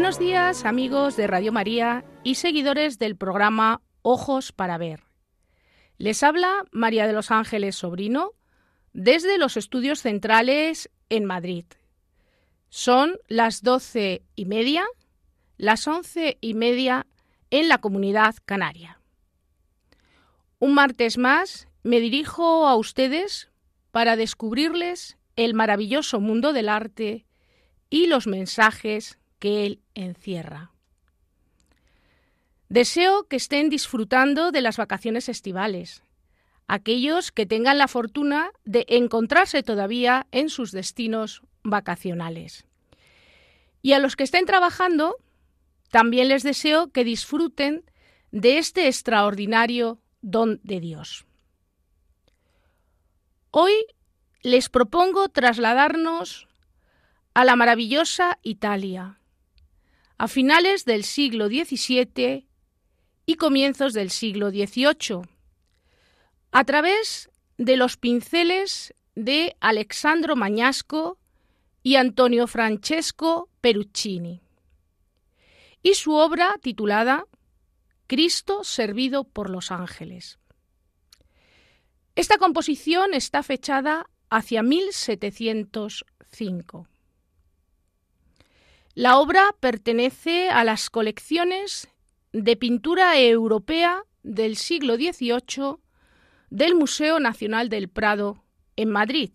Buenos días amigos de Radio María y seguidores del programa Ojos para Ver. Les habla María de los Ángeles Sobrino desde los estudios centrales en Madrid. Son las doce y media, las once y media en la comunidad canaria. Un martes más me dirijo a ustedes para descubrirles el maravilloso mundo del arte y los mensajes que Él encierra. Deseo que estén disfrutando de las vacaciones estivales, aquellos que tengan la fortuna de encontrarse todavía en sus destinos vacacionales. Y a los que estén trabajando, también les deseo que disfruten de este extraordinario don de Dios. Hoy les propongo trasladarnos a la maravillosa Italia, a finales del siglo XVII y comienzos del siglo XVIII, a través de los pinceles de Alexandro Mañasco y Antonio Francesco Peruccini, y su obra titulada Cristo servido por los ángeles. Esta composición está fechada hacia 1705. La obra pertenece a las colecciones de pintura europea del siglo XVIII del Museo Nacional del Prado en Madrid,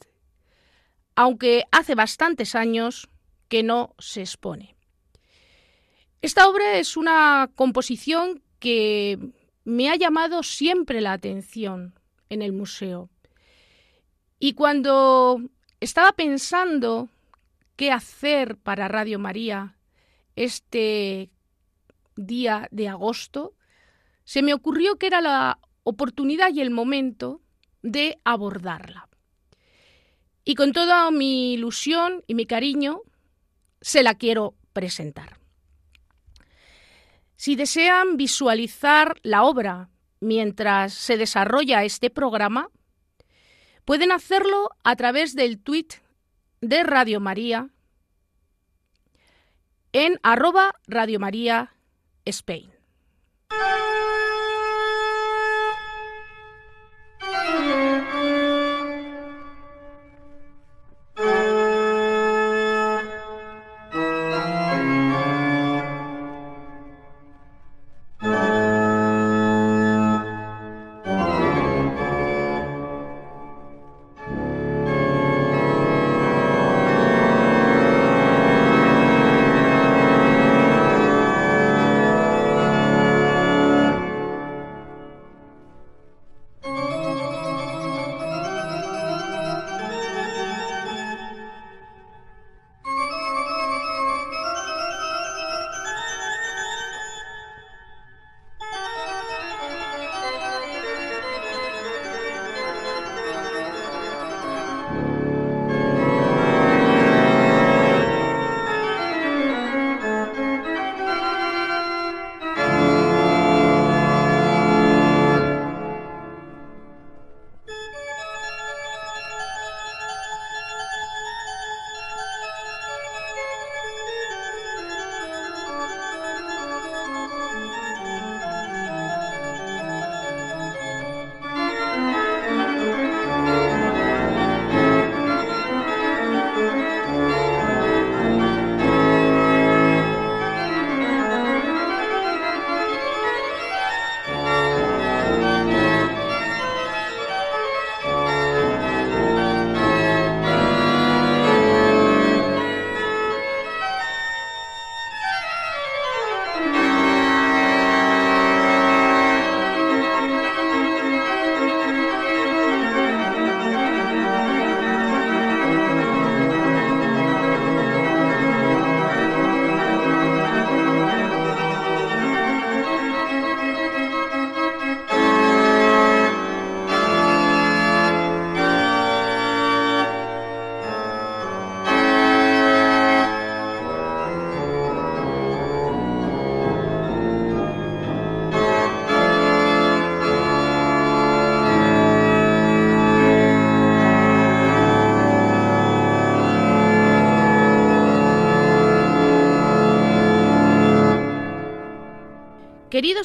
aunque hace bastantes años que no se expone. Esta obra es una composición que me ha llamado siempre la atención en el museo. Y cuando estaba pensando qué hacer para Radio María este día de agosto, se me ocurrió que era la oportunidad y el momento de abordarla. Y con toda mi ilusión y mi cariño, se la quiero presentar. Si desean visualizar la obra mientras se desarrolla este programa, pueden hacerlo a través del tweet de Radio María en arroba Radio María Spain.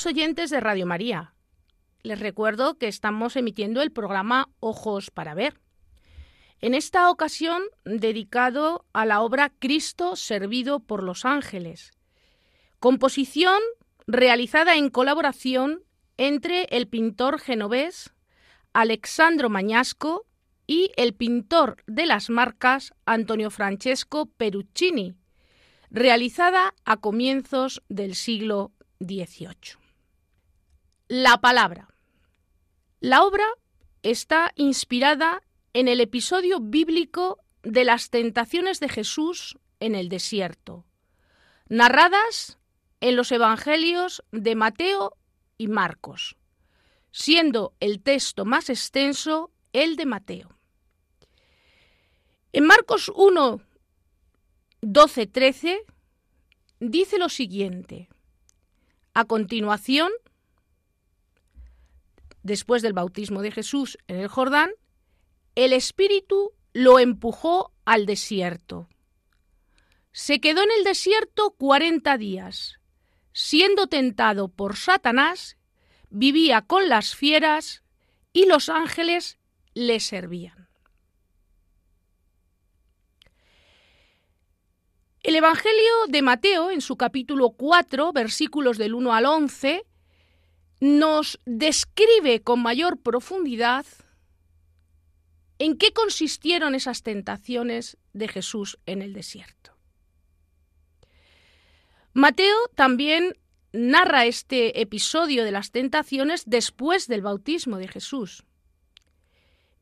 Oyentes de Radio María, les recuerdo que estamos emitiendo el programa Ojos para Ver. En esta ocasión dedicado a la obra Cristo servido por los ángeles, composición realizada en colaboración entre el pintor genovés Alexandro Mañasco y el pintor de las marcas Antonio Francesco Peruccini, realizada a comienzos del siglo XVIII. La palabra. La obra está inspirada en el episodio bíblico de las tentaciones de Jesús en el desierto, narradas en los Evangelios de Mateo y Marcos, siendo el texto más extenso el de Mateo. En Marcos 1, 12, 13 dice lo siguiente. A continuación, después del bautismo de Jesús en el Jordán, el Espíritu lo empujó al desierto. Se quedó en el desierto cuarenta días. Siendo tentado por Satanás, vivía con las fieras y los ángeles le servían. El Evangelio de Mateo, en su capítulo 4, versículos del 1 al 11, nos describe con mayor profundidad en qué consistieron esas tentaciones de Jesús en el desierto. Mateo también narra este episodio de las tentaciones después del bautismo de Jesús.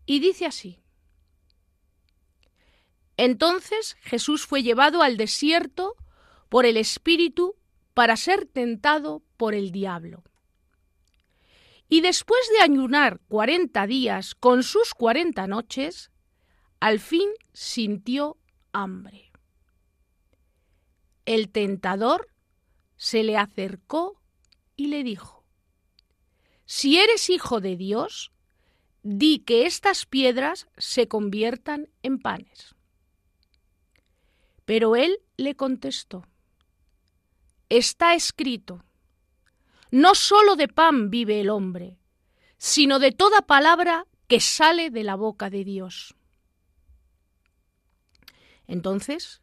Y dice así, entonces Jesús fue llevado al desierto por el Espíritu para ser tentado por el diablo. Y después de ayunar cuarenta días con sus cuarenta noches, al fin sintió hambre. El tentador se le acercó y le dijo, Si eres hijo de Dios, di que estas piedras se conviertan en panes. Pero él le contestó, Está escrito, no sólo de pan vive el hombre, sino de toda palabra que sale de la boca de Dios. Entonces,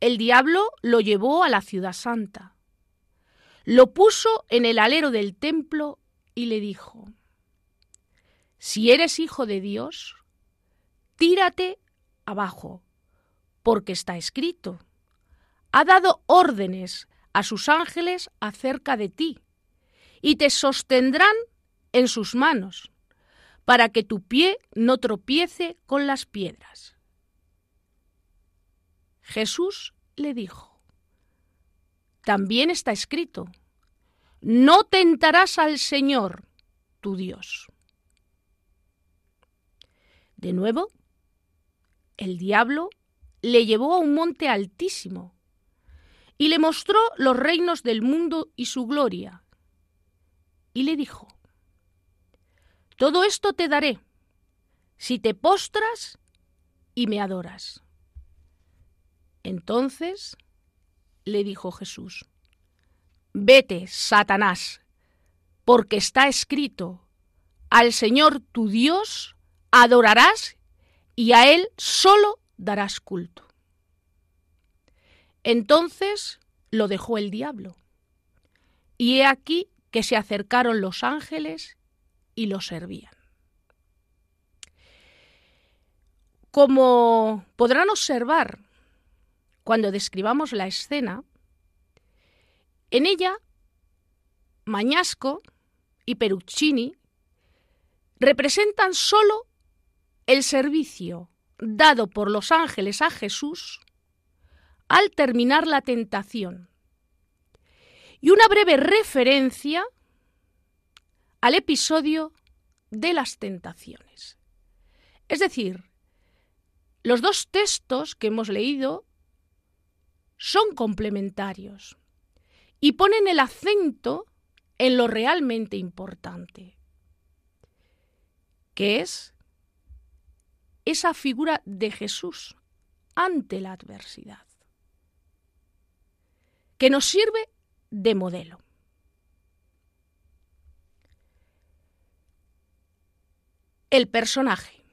el diablo lo llevó a la ciudad santa, lo puso en el alero del templo y le dijo, Si eres hijo de Dios, tírate abajo, porque está escrito, ha dado órdenes a sus ángeles acerca de ti, y te sostendrán en sus manos, para que tu pie no tropiece con las piedras. Jesús le dijo, también está escrito, no tentarás al Señor, tu Dios. De nuevo, el diablo le llevó a un monte altísimo y le mostró los reinos del mundo y su gloria. Y le dijo, Todo esto te daré, si te postras y me adoras. Entonces le dijo Jesús, Vete, Satanás, porque está escrito, al Señor tu Dios adorarás y a Él solo darás culto. Entonces lo dejó el diablo. Y he aquí que se acercaron los ángeles y lo servían. Como podrán observar cuando describamos la escena, en ella Mañasco y Peruccini representan solo el servicio dado por los ángeles a Jesús al terminar la tentación. Y una breve referencia al episodio de las tentaciones. Es decir, los dos textos que hemos leído son complementarios y ponen el acento en lo realmente importante, que es esa figura de Jesús ante la adversidad que nos sirve de modelo. El personaje.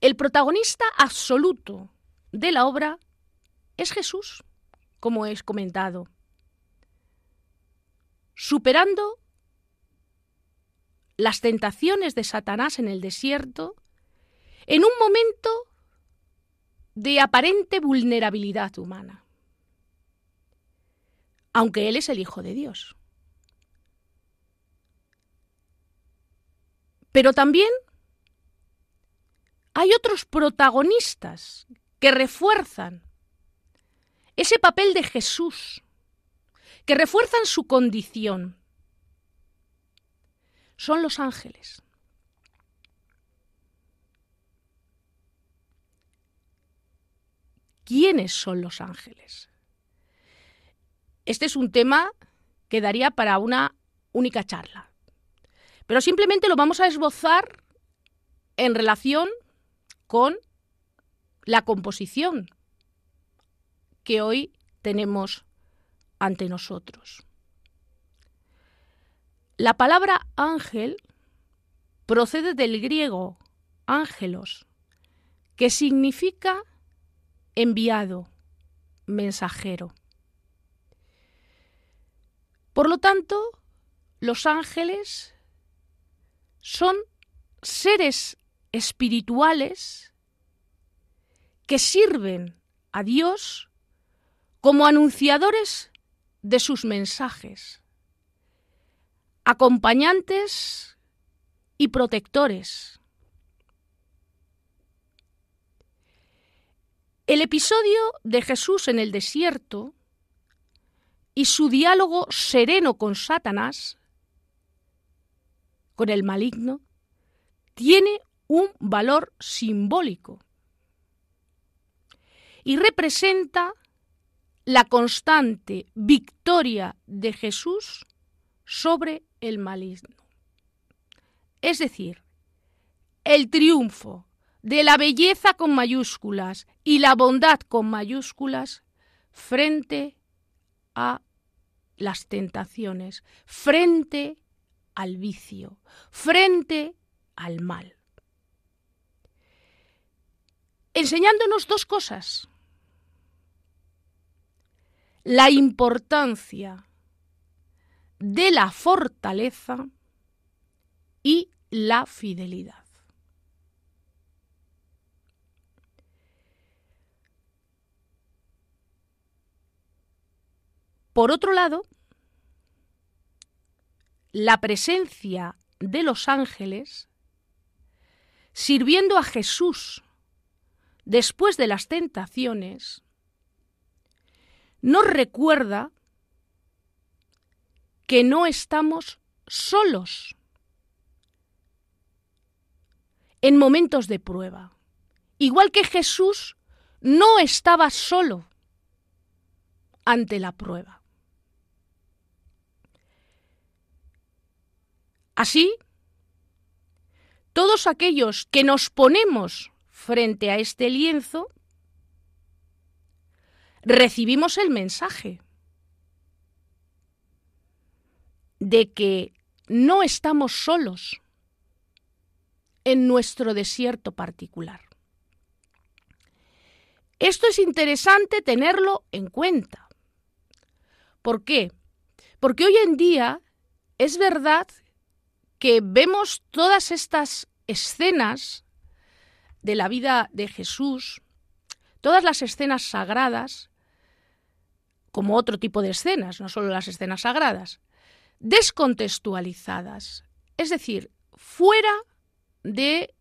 El protagonista absoluto de la obra es Jesús, como es comentado, superando las tentaciones de Satanás en el desierto en un momento de aparente vulnerabilidad humana, aunque Él es el Hijo de Dios. Pero también hay otros protagonistas que refuerzan ese papel de Jesús, que refuerzan su condición. Son los ángeles. ¿Quiénes son los ángeles? Este es un tema que daría para una única charla. Pero simplemente lo vamos a esbozar en relación con la composición que hoy tenemos ante nosotros. La palabra ángel procede del griego ángelos, que significa enviado, mensajero. Por lo tanto, los ángeles son seres espirituales que sirven a Dios como anunciadores de sus mensajes, acompañantes y protectores. El episodio de Jesús en el desierto y su diálogo sereno con Satanás, con el maligno, tiene un valor simbólico y representa la constante victoria de Jesús sobre el maligno. Es decir, el triunfo de la belleza con mayúsculas y la bondad con mayúsculas frente a las tentaciones, frente al vicio, frente al mal. Enseñándonos dos cosas. La importancia de la fortaleza y la fidelidad. Por otro lado, la presencia de los ángeles sirviendo a Jesús después de las tentaciones, nos recuerda que no estamos solos en momentos de prueba. Igual que Jesús no estaba solo ante la prueba. Así, todos aquellos que nos ponemos frente a este lienzo, recibimos el mensaje de que no estamos solos en nuestro desierto particular. Esto es interesante tenerlo en cuenta. ¿Por qué? Porque hoy en día es verdad que vemos todas estas escenas de la vida de Jesús, todas las escenas sagradas, como otro tipo de escenas, no solo las escenas sagradas, descontextualizadas, es decir, fuera de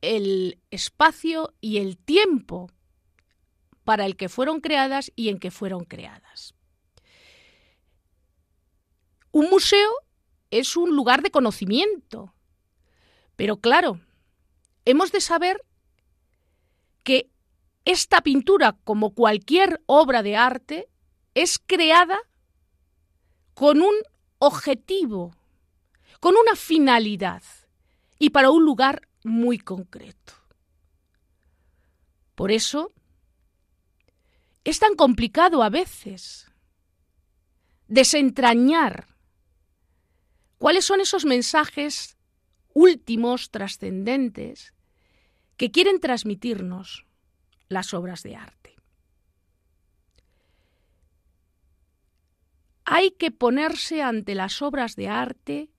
el espacio y el tiempo para el que fueron creadas y en que fueron creadas. Un museo es un lugar de conocimiento. Pero claro, hemos de saber que esta pintura, como cualquier obra de arte, es creada con un objetivo, con una finalidad y para un lugar muy concreto. Por eso es tan complicado a veces desentrañar ¿Cuáles son esos mensajes últimos, trascendentes, que quieren transmitirnos las obras de arte. Hay que ponerse ante las obras de arte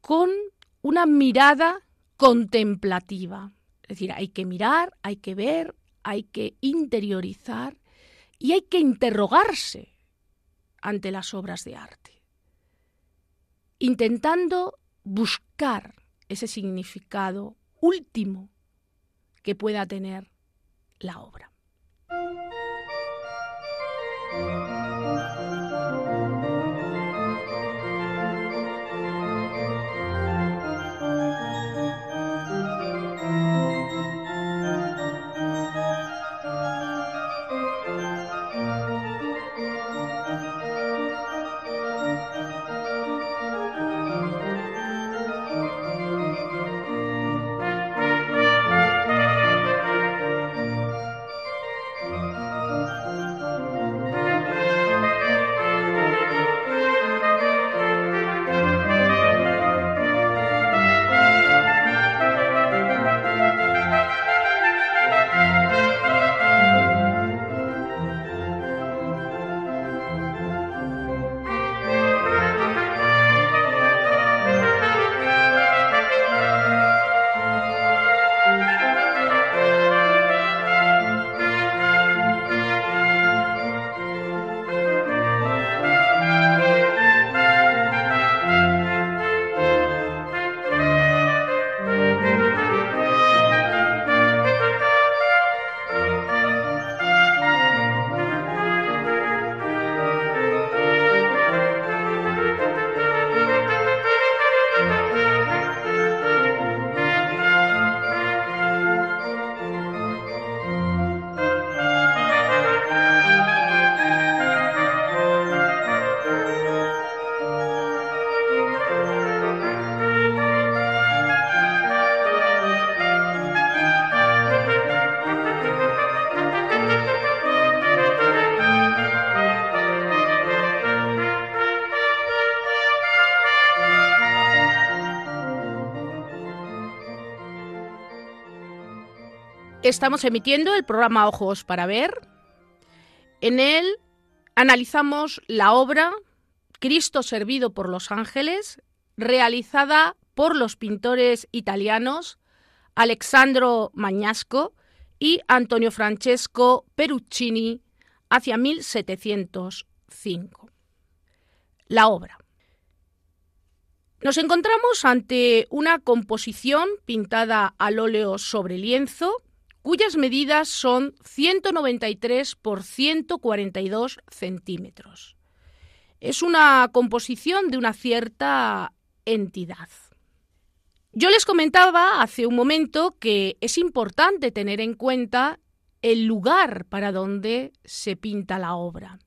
con una mirada contemplativa. Es decir, hay que mirar, hay que ver, hay que interiorizar y hay que interrogarse ante las obras de arte, intentando buscar ese significado último que pueda tener la obra. Estamos emitiendo el programa Ojos para Ver. En él analizamos la obra Cristo servido por los ángeles, realizada por los pintores italianos Alexandro Magnasco y Antonio Francesco Peruccini hacia 1705. La obra. Nos encontramos ante una composición pintada al óleo sobre lienzo cuyas medidas son 193 por 142 centímetros. Es una composición de una cierta entidad. Yo les comentaba hace un momento que es importante tener en cuenta el lugar para donde se pinta la obra.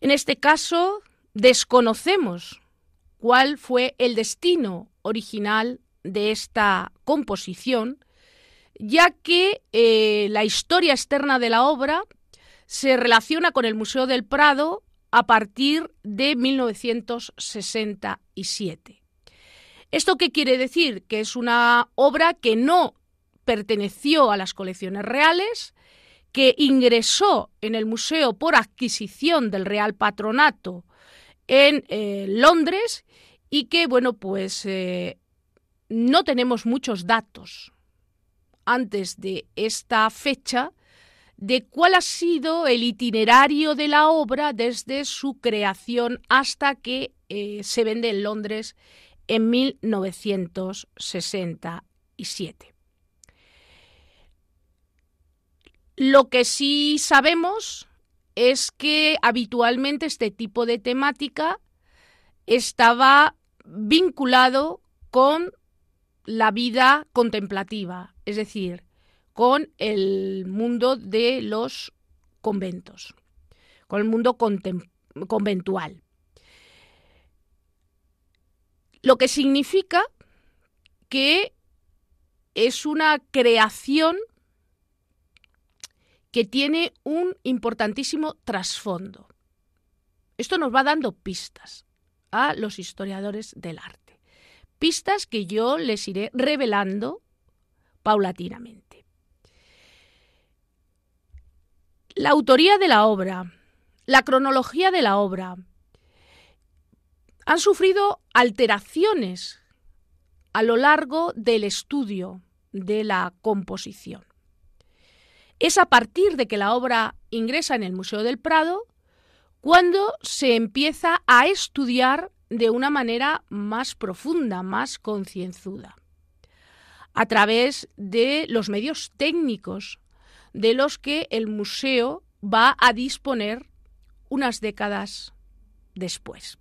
En este caso, desconocemos cuál fue el destino original de esta composición, ya que eh, la historia externa de la obra se relaciona con el Museo del Prado a partir de 1967. ¿Esto qué quiere decir? Que es una obra que no perteneció a las colecciones reales, que ingresó en el museo por adquisición del Real Patronato en eh, Londres y que, bueno, pues eh, no tenemos muchos datos antes de esta fecha de cuál ha sido el itinerario de la obra desde su creación hasta que eh, se vende en Londres en 1967. Lo que sí sabemos es que habitualmente este tipo de temática estaba vinculado con la vida contemplativa, es decir, con el mundo de los conventos, con el mundo conventual. Lo que significa que es una creación que tiene un importantísimo trasfondo. Esto nos va dando pistas a los historiadores del arte. Pistas que yo les iré revelando paulatinamente. La autoría de la obra, la cronología de la obra, han sufrido alteraciones a lo largo del estudio de la composición. Es a partir de que la obra ingresa en el Museo del Prado cuando se empieza a estudiar de una manera más profunda, más concienzuda, a través de los medios técnicos de los que el museo va a disponer unas décadas después.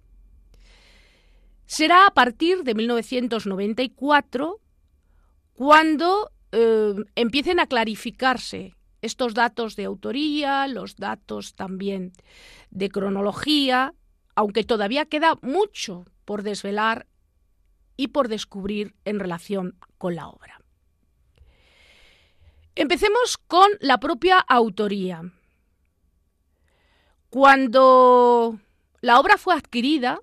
Será a partir de 1994 cuando eh, empiecen a clarificarse estos datos de autoría, los datos también de cronología, aunque todavía queda mucho por desvelar y por descubrir en relación con la obra. Empecemos con la propia autoría. Cuando la obra fue adquirida,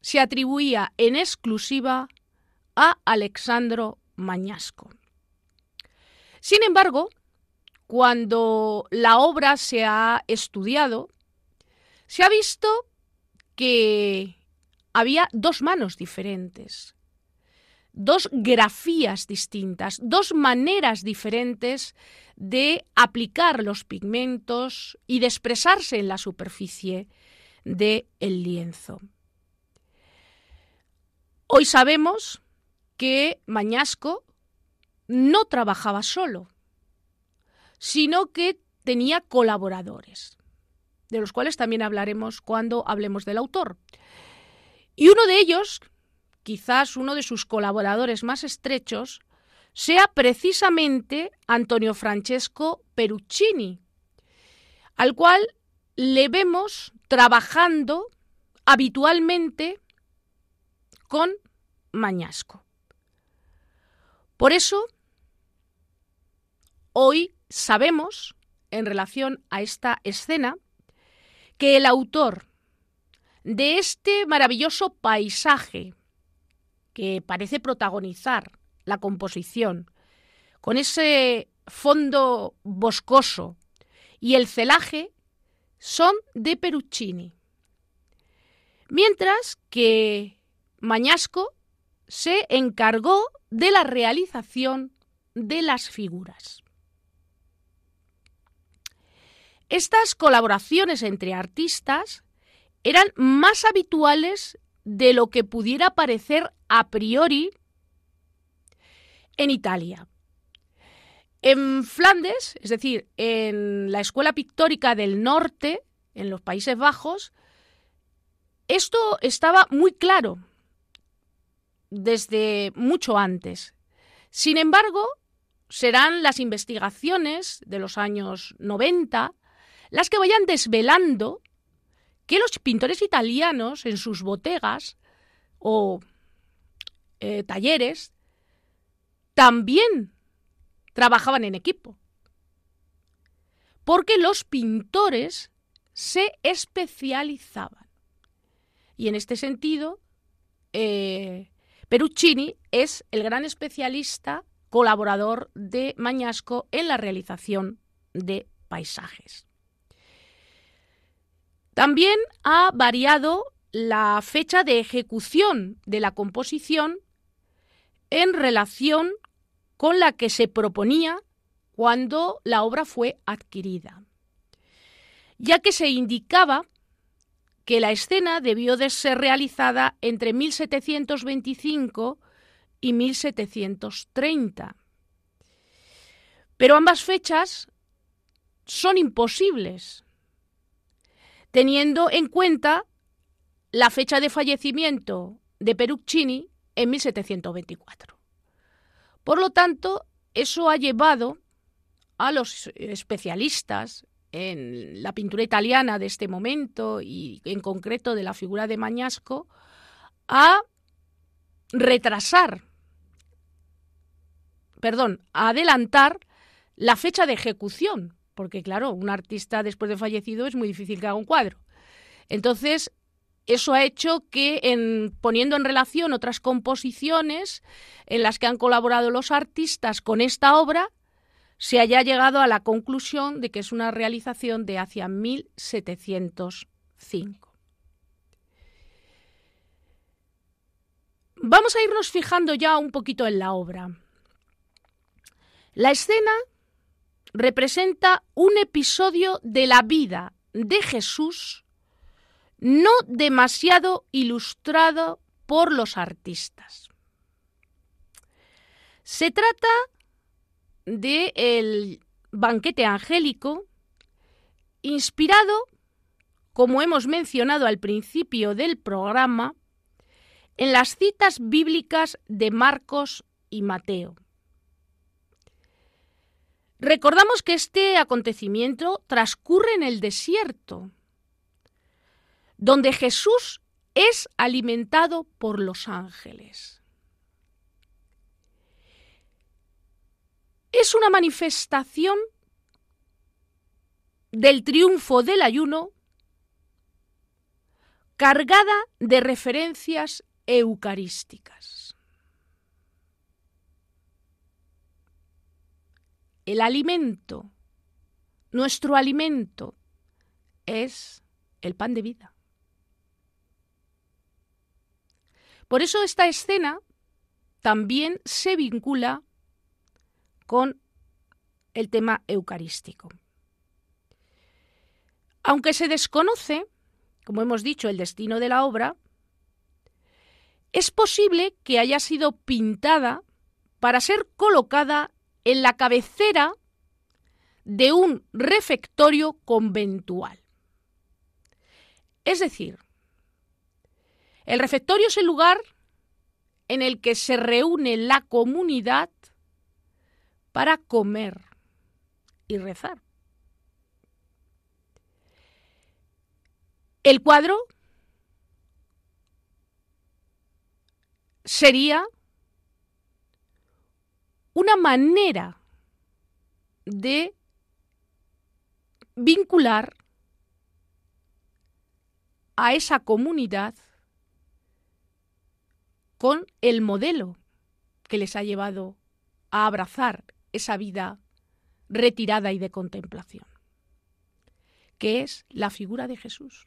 se atribuía en exclusiva a Alexandro Mañasco. Sin embargo, cuando la obra se ha estudiado, se ha visto que había dos manos diferentes, dos grafías distintas, dos maneras diferentes de aplicar los pigmentos y de expresarse en la superficie del lienzo. Hoy sabemos que Mañasco no trabajaba solo, sino que tenía colaboradores, de los cuales también hablaremos cuando hablemos del autor. Y uno de ellos, quizás uno de sus colaboradores más estrechos, sea precisamente Antonio Francesco Peruccini, al cual le vemos trabajando habitualmente con Mañasco. Por eso, hoy sabemos, en relación a esta escena, que el autor de este maravilloso paisaje que parece protagonizar la composición, con ese fondo boscoso y el celaje, son de Peruccini. Mientras que Mañasco se encargó de la realización de las figuras. Estas colaboraciones entre artistas eran más habituales de lo que pudiera parecer a priori en Italia. En Flandes, es decir, en la Escuela Pictórica del Norte, en los Países Bajos, esto estaba muy claro desde mucho antes. Sin embargo, serán las investigaciones de los años 90 las que vayan desvelando que los pintores italianos en sus botegas o eh, talleres también trabajaban en equipo. Porque los pintores se especializaban. Y en este sentido, eh, Peruccini es el gran especialista colaborador de Mañasco en la realización de paisajes. También ha variado la fecha de ejecución de la composición en relación con la que se proponía cuando la obra fue adquirida, ya que se indicaba que la escena debió de ser realizada entre 1725 y 1730. Pero ambas fechas son imposibles, teniendo en cuenta la fecha de fallecimiento de Peruccini en 1724. Por lo tanto, eso ha llevado a los especialistas en la pintura italiana de este momento y en concreto de la figura de Mañasco a retrasar, perdón, a adelantar la fecha de ejecución, porque claro, un artista después de fallecido es muy difícil que haga un cuadro. Entonces, eso ha hecho que, en, poniendo en relación otras composiciones en las que han colaborado los artistas con esta obra, se haya llegado a la conclusión de que es una realización de hacia 1705. Vamos a irnos fijando ya un poquito en la obra. La escena representa un episodio de la vida de Jesús no demasiado ilustrado por los artistas. Se trata de el banquete angélico inspirado, como hemos mencionado al principio del programa, en las citas bíblicas de Marcos y Mateo. Recordamos que este acontecimiento transcurre en el desierto, donde Jesús es alimentado por los ángeles. Es una manifestación del triunfo del ayuno cargada de referencias eucarísticas. El alimento, nuestro alimento, es el pan de vida. Por eso esta escena también se vincula con el tema eucarístico. Aunque se desconoce, como hemos dicho, el destino de la obra, es posible que haya sido pintada para ser colocada en la cabecera de un refectorio conventual. Es decir, el refectorio es el lugar en el que se reúne la comunidad para comer y rezar. El cuadro sería una manera de vincular a esa comunidad con el modelo que les ha llevado a abrazar esa vida retirada y de contemplación, que es la figura de Jesús.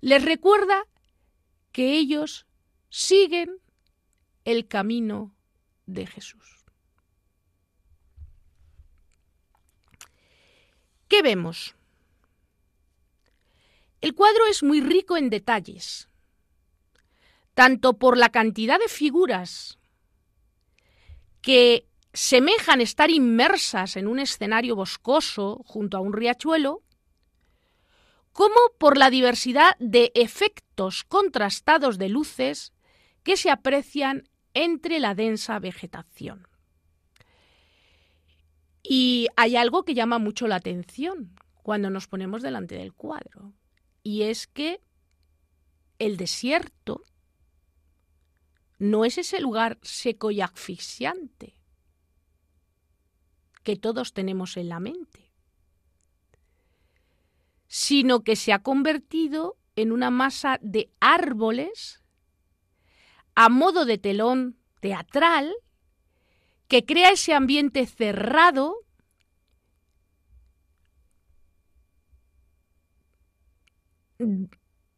Les recuerda que ellos siguen el camino de Jesús. ¿Qué vemos? El cuadro es muy rico en detalles tanto por la cantidad de figuras que semejan estar inmersas en un escenario boscoso junto a un riachuelo, como por la diversidad de efectos contrastados de luces que se aprecian entre la densa vegetación. Y hay algo que llama mucho la atención cuando nos ponemos delante del cuadro, y es que el desierto no es ese lugar seco y asfixiante que todos tenemos en la mente, sino que se ha convertido en una masa de árboles a modo de telón teatral que crea ese ambiente cerrado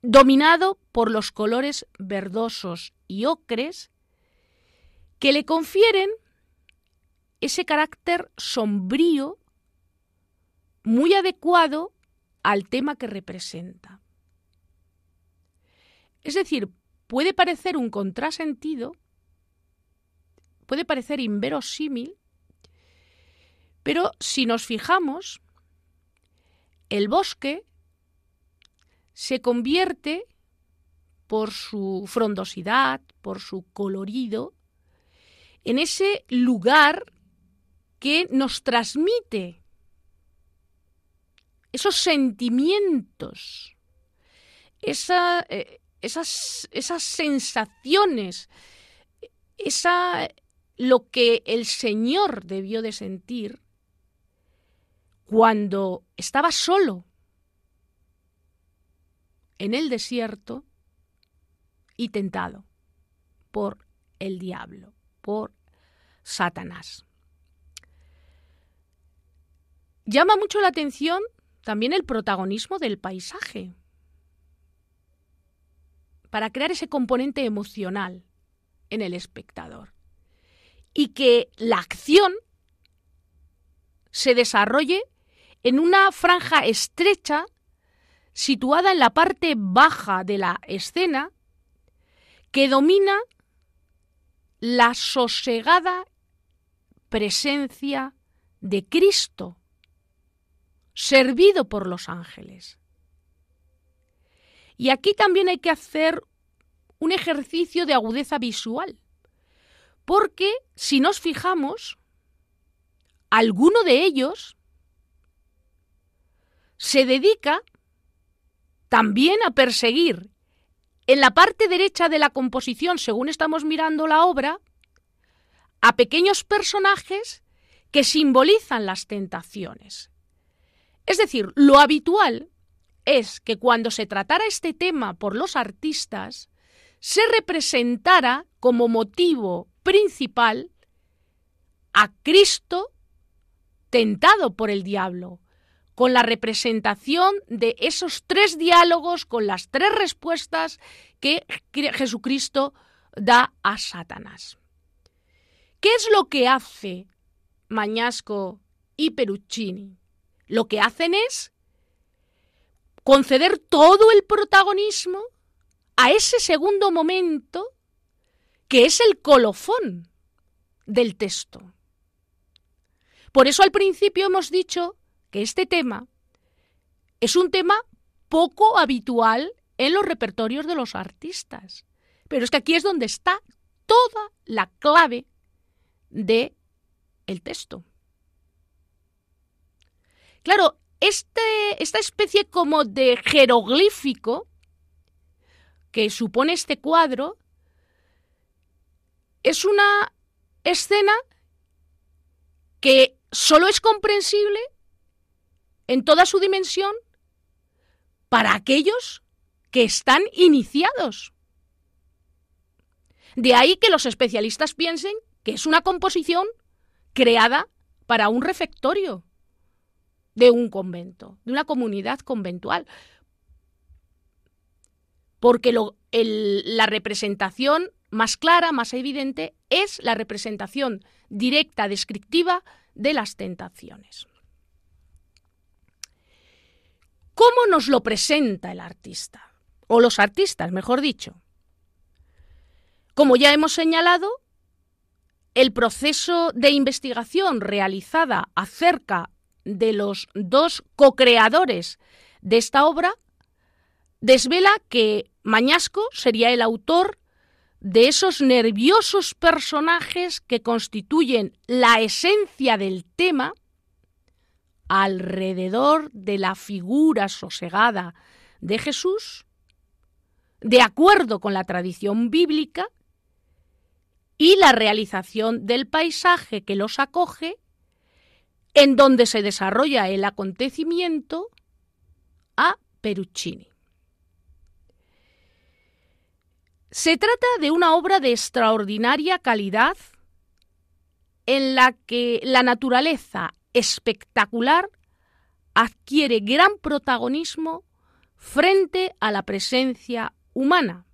dominado por los colores verdosos y ocres que le confieren ese carácter sombrío muy adecuado al tema que representa. Es decir, puede parecer un contrasentido, puede parecer inverosímil, pero si nos fijamos, el bosque se convierte por su frondosidad, por su colorido, en ese lugar que nos transmite esos sentimientos, eh, esas, esas sensaciones, esa, lo que el Señor debió de sentir cuando estaba solo en el desierto y tentado por el diablo, por Satanás. Llama mucho la atención también el protagonismo del paisaje para crear ese componente emocional en el espectador y que la acción se desarrolle en una franja estrecha situada en la parte baja de la escena que domina la sosegada presencia de Cristo, servido por los ángeles. Y aquí también hay que hacer un ejercicio de agudeza visual, porque si nos fijamos, alguno de ellos se dedica también a perseguir en la parte derecha de la composición, según estamos mirando la obra, a pequeños personajes que simbolizan las tentaciones. Es decir, lo habitual es que cuando se tratara este tema por los artistas, se representara como motivo principal a Cristo tentado por el diablo, con la representación de esos tres diálogos, con las tres respuestas que Jesucristo da a Satanás. ¿Qué es lo que hace Mañasco y Peruccini? Lo que hacen es conceder todo el protagonismo a ese segundo momento que es el colofón del texto. Por eso al principio hemos dicho que este tema es un tema poco habitual en los repertorios de los artistas. Pero es que aquí es donde está toda la clave de el texto. Claro, este, esta especie como de jeroglífico que supone este cuadro es una escena que solo es comprensible en toda su dimensión para aquellos que están iniciados. De ahí que los especialistas piensen que es una composición creada para un refectorio de un convento, de una comunidad conventual. Porque la representación más clara, más evidente, es la representación directa, descriptiva de las tentaciones. ¿Cómo nos lo presenta el artista? O los artistas, mejor dicho. Como ya hemos señalado, el proceso de investigación realizada acerca de los dos co-creadores de esta obra desvela que Mañasco sería el autor de esos nerviosos personajes que constituyen la esencia del tema alrededor de la figura sosegada de Jesús, de acuerdo con la tradición bíblica, y la realización del paisaje que los acoge, en donde se desarrolla el acontecimiento, a Peruccini. Se trata de una obra de extraordinaria calidad en la que la naturaleza espectacular adquiere gran protagonismo frente a la presencia humana,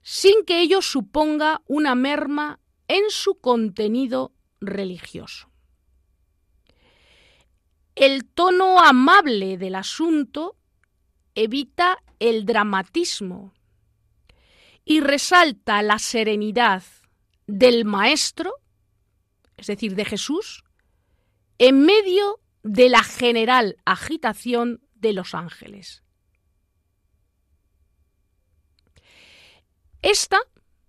sin que ello suponga una merma en su contenido religioso. El tono amable del asunto evita el dramatismo y resalta la serenidad del Maestro, es decir, de Jesús, en medio de la general agitación de los ángeles. Esta,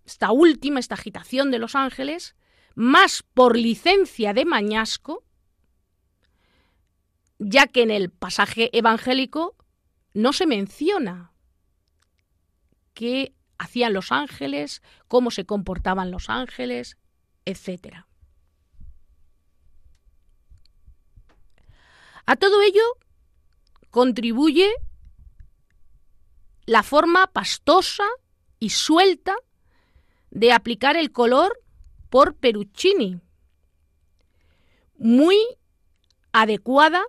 esta última, esta agitación de los ángeles, más por licencia de Mañasco, ya que en el pasaje evangélico no se menciona que hacían los ángeles, cómo se comportaban los ángeles, etc. A todo ello contribuye la forma pastosa y suelta de aplicar el color por Peruccini, muy adecuada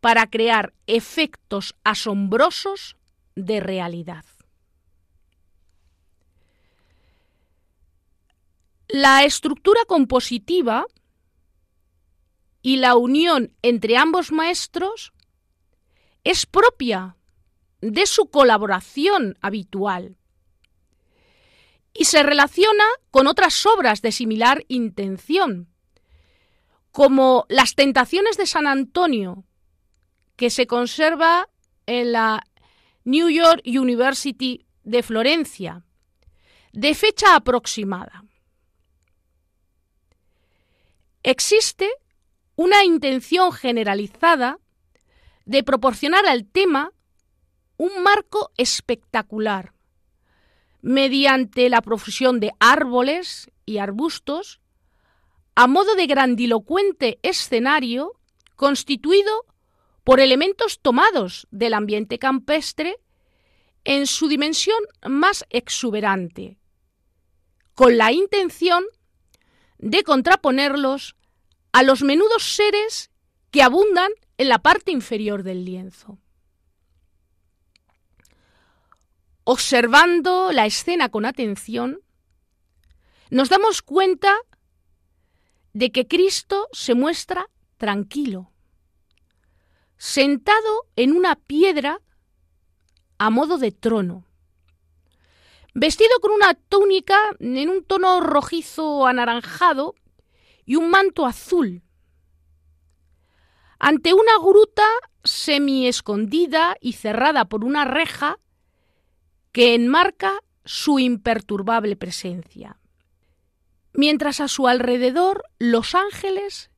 para crear efectos asombrosos de realidad. La estructura compositiva y la unión entre ambos maestros es propia de su colaboración habitual y se relaciona con otras obras de similar intención, como Las Tentaciones de San Antonio, que se conserva en la New York University de Florencia, de fecha aproximada. Existe una intención generalizada de proporcionar al tema un marco espectacular, mediante la profusión de árboles y arbustos, a modo de grandilocuente escenario constituido por elementos tomados del ambiente campestre en su dimensión más exuberante, con la intención de contraponerlos a los menudos seres que abundan en la parte inferior del lienzo. Observando la escena con atención, nos damos cuenta de que Cristo se muestra tranquilo, sentado en una piedra a modo de trono, vestido con una túnica en un tono rojizo anaranjado y un manto azul, ante una gruta semi escondida y cerrada por una reja que enmarca su imperturbable presencia. Mientras a su alrededor los ángeles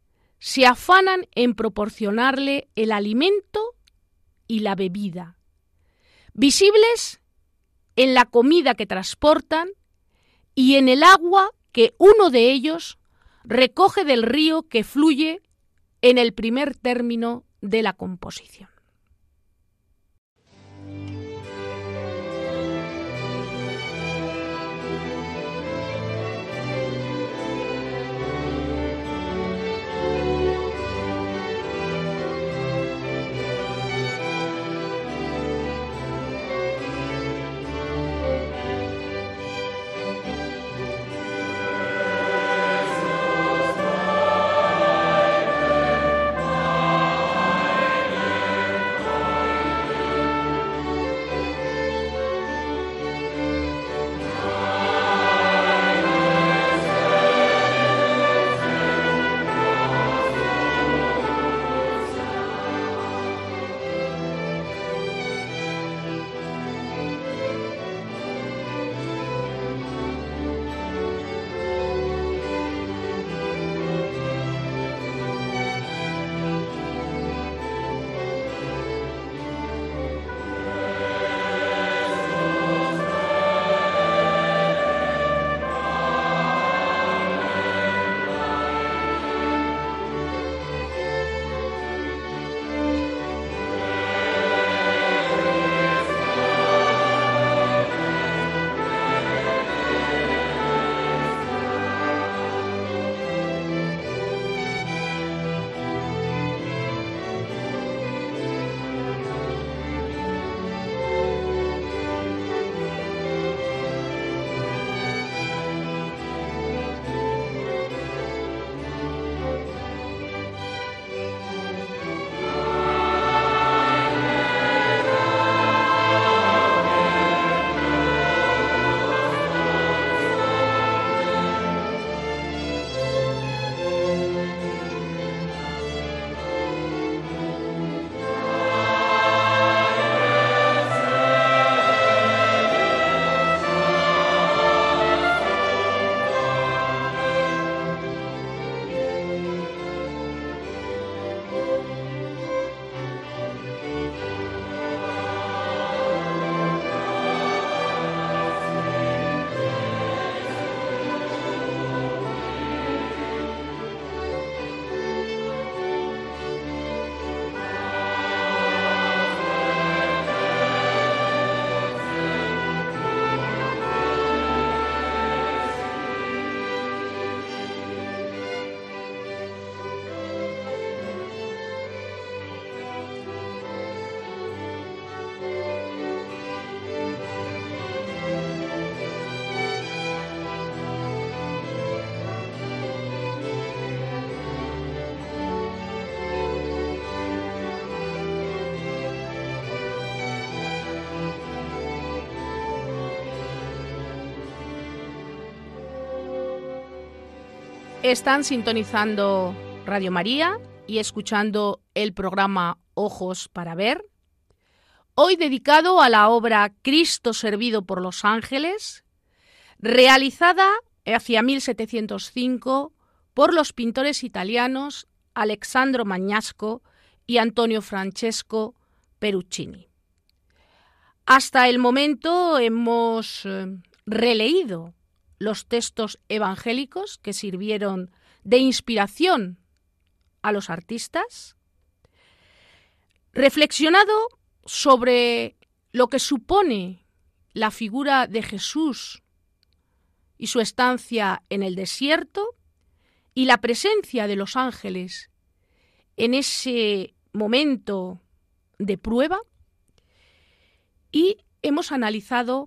se afanan en proporcionarle el alimento y la bebida, visibles en la comida que transportan y en el agua que uno de ellos recoge del río que fluye en el primer término de la composición. Están sintonizando Radio María y escuchando el programa Ojos para Ver, hoy dedicado a la obra Cristo servido por los ángeles, realizada hacia 1705 por los pintores italianos Alexandro Magnasco y Antonio Francesco Peruccini. Hasta el momento hemos eh, releído los textos evangélicos que sirvieron de inspiración a los artistas, reflexionado sobre lo que supone la figura de Jesús y su estancia en el desierto y la presencia de los ángeles en ese momento de prueba y hemos analizado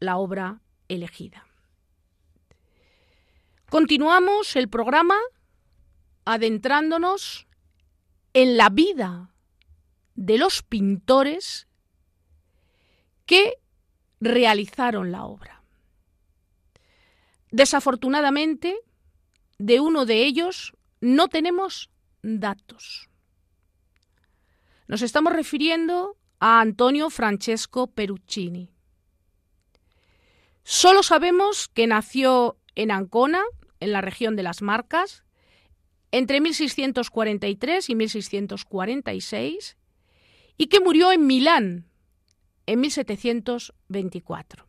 la obra elegida. Continuamos el programa adentrándonos en la vida de los pintores que realizaron la obra. Desafortunadamente, de uno de ellos no tenemos datos. Nos estamos refiriendo a Antonio Francesco Peruccini. Solo sabemos que nació en Ancona, en la región de las Marcas, entre 1643 y 1646, y que murió en Milán en 1724.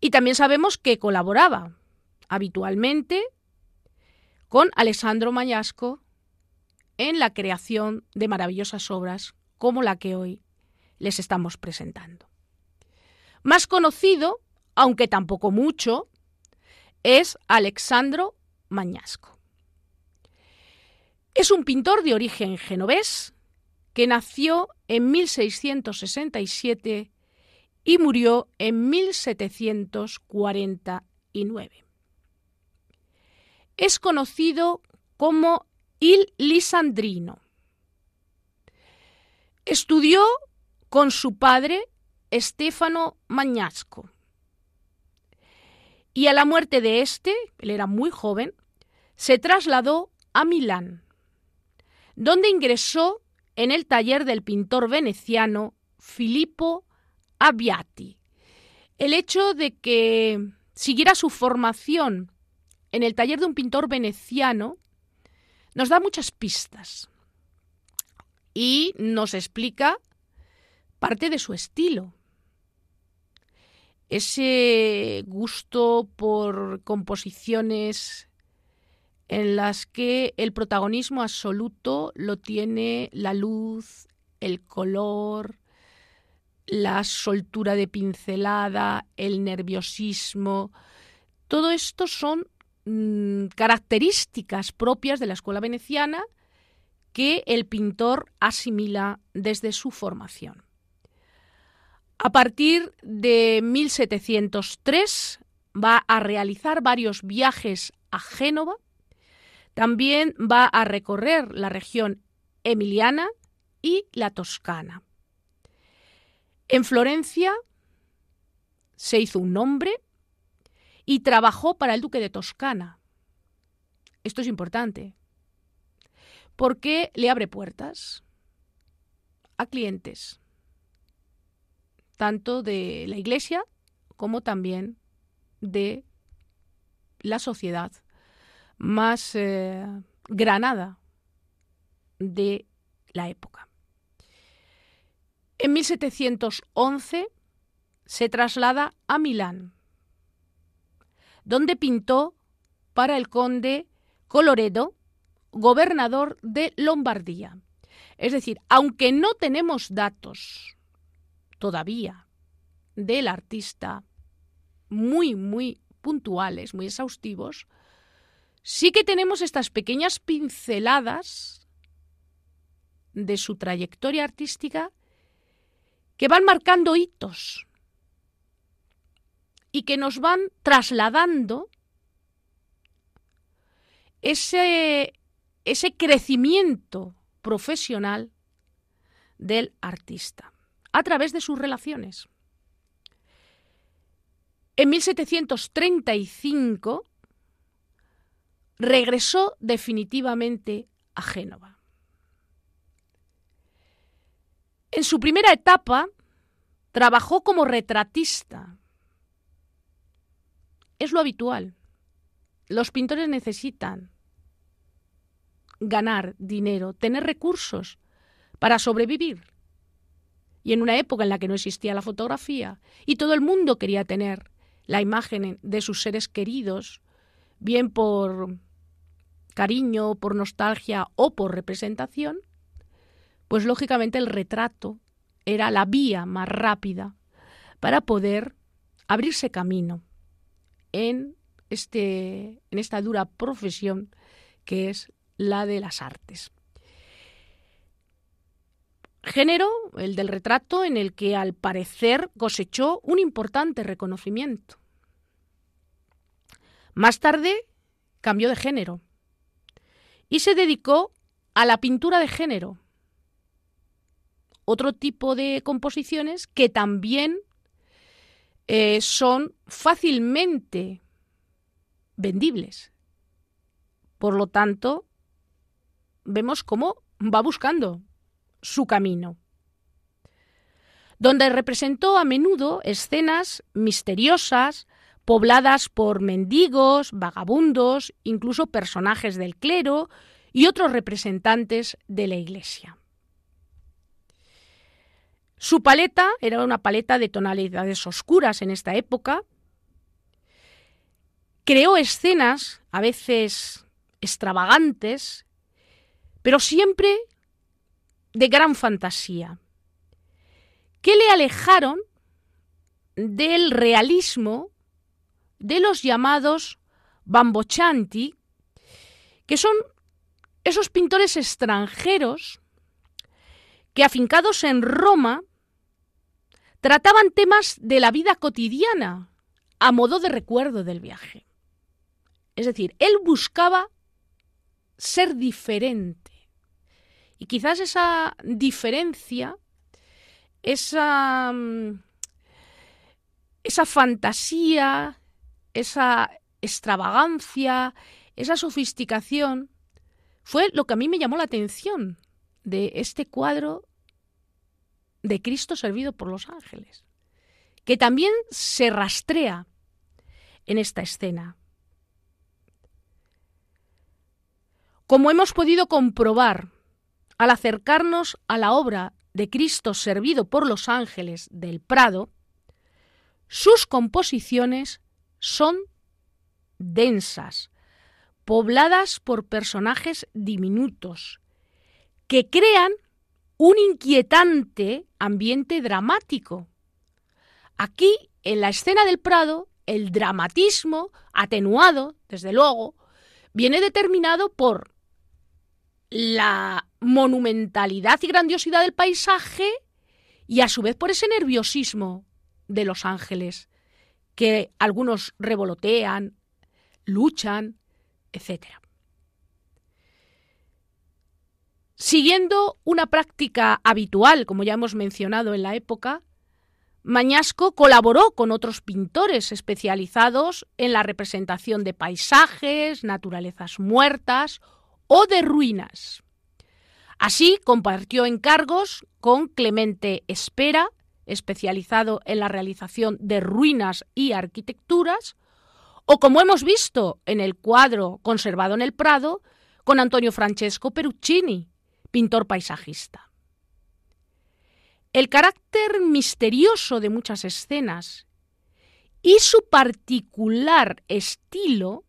Y también sabemos que colaboraba habitualmente con Alessandro Mañasco en la creación de maravillosas obras como la que hoy les estamos presentando. Más conocido, aunque tampoco mucho, es Alexandro Mañasco. Es un pintor de origen genovés que nació en 1667 y murió en 1749. Es conocido como Il Lisandrino Estudió con su padre Stefano Magnasco. Y a la muerte de este, él era muy joven, se trasladó a Milán, donde ingresó en el taller del pintor veneciano Filippo Abbiati. El hecho de que siguiera su formación en el taller de un pintor veneciano nos da muchas pistas y nos explica parte de su estilo. Ese gusto por composiciones en las que el protagonismo absoluto lo tiene la luz, el color, la soltura de pincelada, el nerviosismo. Todo esto son mm, características propias de la escuela veneciana que el pintor asimila desde su formación. A partir de 1703 va a realizar varios viajes a Génova, también va a recorrer la región emiliana y la toscana. En Florencia se hizo un nombre y trabajó para el duque de Toscana. Esto es importante porque le abre puertas a clientes, tanto de la Iglesia como también de la sociedad más eh, granada de la época. En 1711 se traslada a Milán, donde pintó para el conde Coloredo gobernador de Lombardía. Es decir, aunque no tenemos datos todavía del artista muy, muy puntuales, muy exhaustivos, sí que tenemos estas pequeñas pinceladas de su trayectoria artística que van marcando hitos y que nos van trasladando ese ese crecimiento profesional del artista a través de sus relaciones. En 1735 regresó definitivamente a Génova. En su primera etapa trabajó como retratista. Es lo habitual. Los pintores necesitan ganar dinero, tener recursos para sobrevivir. Y en una época en la que no existía la fotografía y todo el mundo quería tener la imagen de sus seres queridos, bien por cariño, por nostalgia o por representación, pues lógicamente el retrato era la vía más rápida para poder abrirse camino en, este, en esta dura profesión que es la de las artes. Género, el del retrato, en el que al parecer cosechó un importante reconocimiento. Más tarde cambió de género y se dedicó a la pintura de género, otro tipo de composiciones que también eh, son fácilmente vendibles. Por lo tanto, vemos cómo va buscando su camino, donde representó a menudo escenas misteriosas, pobladas por mendigos, vagabundos, incluso personajes del clero y otros representantes de la Iglesia. Su paleta era una paleta de tonalidades oscuras en esta época. Creó escenas, a veces extravagantes, pero siempre de gran fantasía, que le alejaron del realismo de los llamados bambochanti, que son esos pintores extranjeros que afincados en Roma trataban temas de la vida cotidiana a modo de recuerdo del viaje. Es decir, él buscaba ser diferente. Y quizás esa diferencia, esa, mm, esa fantasía, esa extravagancia, esa sofisticación, fue lo que a mí me llamó la atención de este cuadro de Cristo servido por los ángeles, que también se rastrea en esta escena. Como hemos podido comprobar al acercarnos a la obra de Cristo servido por los ángeles del Prado, sus composiciones son densas, pobladas por personajes diminutos, que crean un inquietante ambiente dramático. Aquí, en la escena del Prado, el dramatismo, atenuado, desde luego, viene determinado por la monumentalidad y grandiosidad del paisaje y a su vez por ese nerviosismo de los ángeles, que algunos revolotean, luchan, etc. Siguiendo una práctica habitual, como ya hemos mencionado en la época, Mañasco colaboró con otros pintores especializados en la representación de paisajes, naturalezas muertas o de ruinas. Así compartió encargos con Clemente Espera, especializado en la realización de ruinas y arquitecturas, o como hemos visto en el cuadro conservado en el Prado, con Antonio Francesco Peruccini, pintor paisajista. El carácter misterioso de muchas escenas y su particular estilo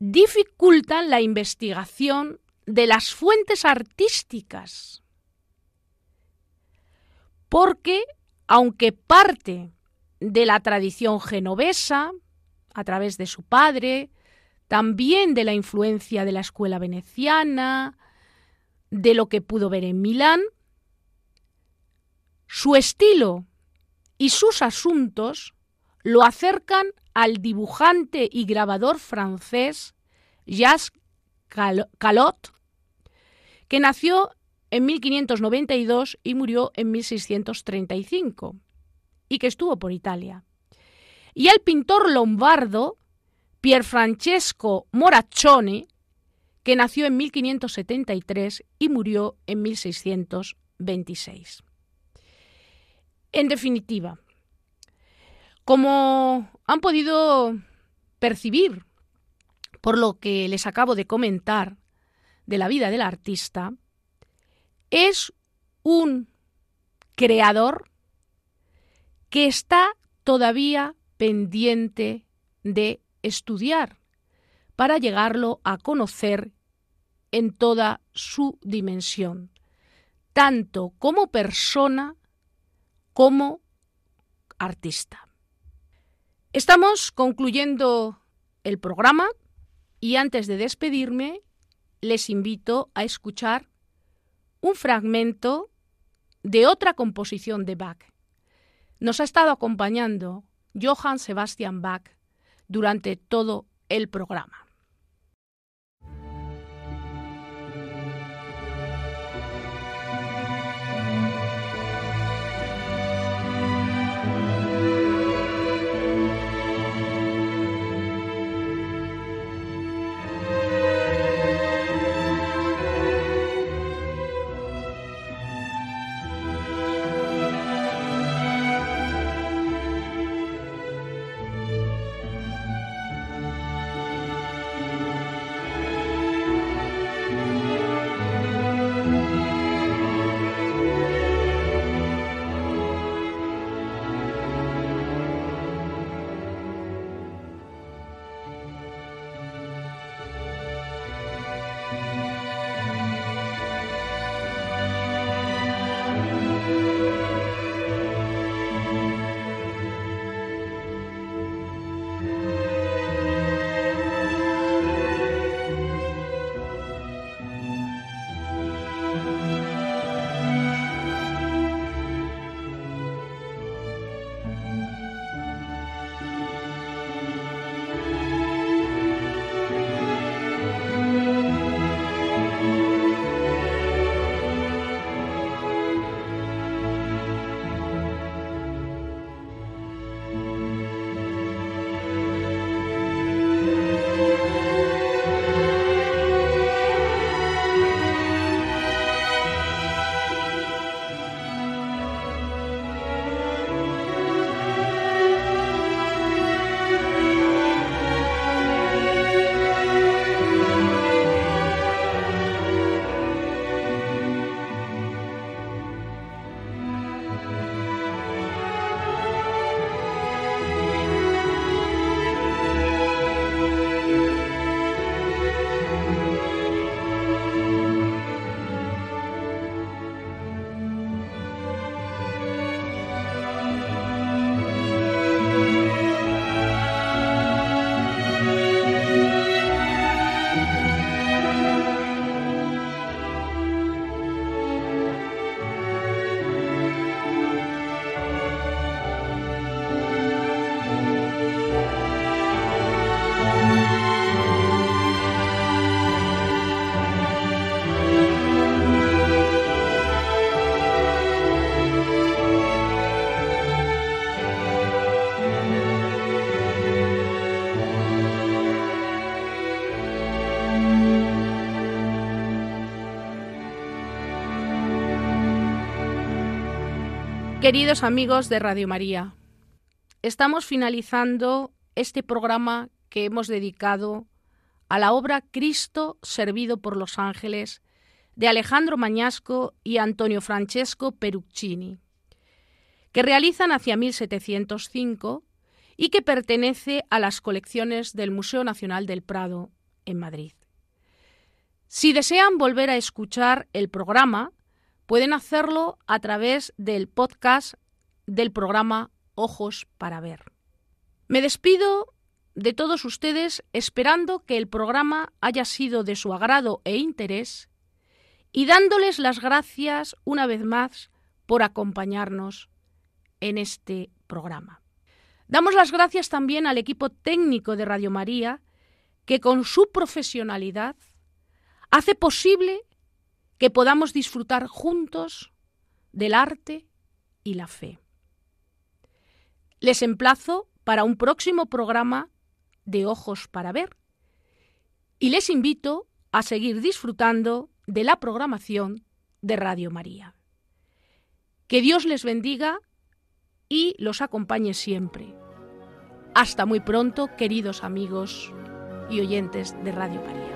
dificultan la investigación de las fuentes artísticas, porque aunque parte de la tradición genovesa, a través de su padre, también de la influencia de la escuela veneciana, de lo que pudo ver en Milán, su estilo y sus asuntos lo acercan al dibujante y grabador francés Jacques Calot, que nació en 1592 y murió en 1635, y que estuvo por Italia, y al pintor lombardo Pierfrancesco Moraccione, que nació en 1573 y murió en 1626. En definitiva, como han podido percibir por lo que les acabo de comentar de la vida del artista, es un creador que está todavía pendiente de estudiar para llegarlo a conocer en toda su dimensión, tanto como persona como artista. Estamos concluyendo el programa y antes de despedirme les invito a escuchar un fragmento de otra composición de Bach. Nos ha estado acompañando Johann Sebastian Bach durante todo el programa. Queridos amigos de Radio María, estamos finalizando este programa que hemos dedicado a la obra Cristo servido por los ángeles de Alejandro Mañasco y Antonio Francesco Peruccini, que realizan hacia 1705 y que pertenece a las colecciones del Museo Nacional del Prado en Madrid. Si desean volver a escuchar el programa, Pueden hacerlo a través del podcast del programa Ojos para Ver. Me despido de todos ustedes esperando que el programa haya sido de su agrado e interés y dándoles las gracias una vez más por acompañarnos en este programa. Damos las gracias también al equipo técnico de Radio María que con su profesionalidad hace posible que podamos disfrutar juntos del arte y la fe. Les emplazo para un próximo programa de Ojos para Ver y les invito a seguir disfrutando de la programación de Radio María. Que Dios les bendiga y los acompañe siempre. Hasta muy pronto, queridos amigos y oyentes de Radio María.